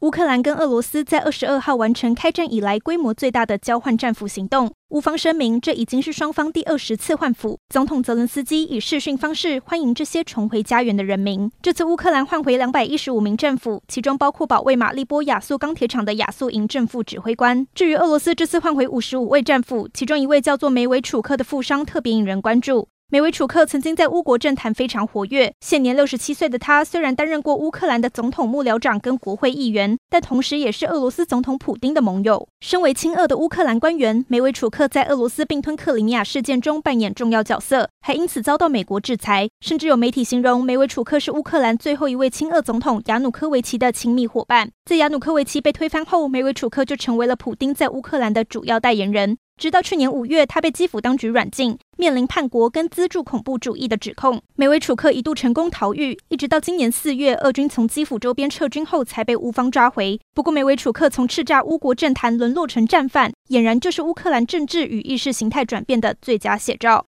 乌克兰跟俄罗斯在二十二号完成开战以来规模最大的交换战俘行动。乌方声明，这已经是双方第二十次换俘。总统泽伦斯基以视讯方式欢迎这些重回家园的人民。这次乌克兰换回两百一十五名战俘，其中包括保卫马利波亚速钢铁厂的亚速营正副指挥官。至于俄罗斯这次换回五十五位战俘，其中一位叫做梅维楚克的富商特别引人关注。梅维楚克曾经在乌国政坛非常活跃，现年六十七岁的他虽然担任过乌克兰的总统幕僚长跟国会议员，但同时也是俄罗斯总统普丁的盟友。身为亲俄的乌克兰官员，梅维楚克在俄罗斯并吞克里米亚事件中扮演重要角色，还因此遭到美国制裁。甚至有媒体形容梅维楚克是乌克兰最后一位亲俄总统亚努科维奇的亲密伙伴。在亚努科维奇被推翻后，梅维楚克就成为了普丁在乌克兰的主要代言人。直到去年五月，他被基辅当局软禁，面临叛国跟资助恐怖主义的指控。梅维楚克一度成功逃狱，一直到今年四月，俄军从基辅周边撤军后，才被乌方抓回。不过，梅维楚克从叱咤乌国政坛沦落成战犯，俨然就是乌克兰政治与意识形态转变的最佳写照。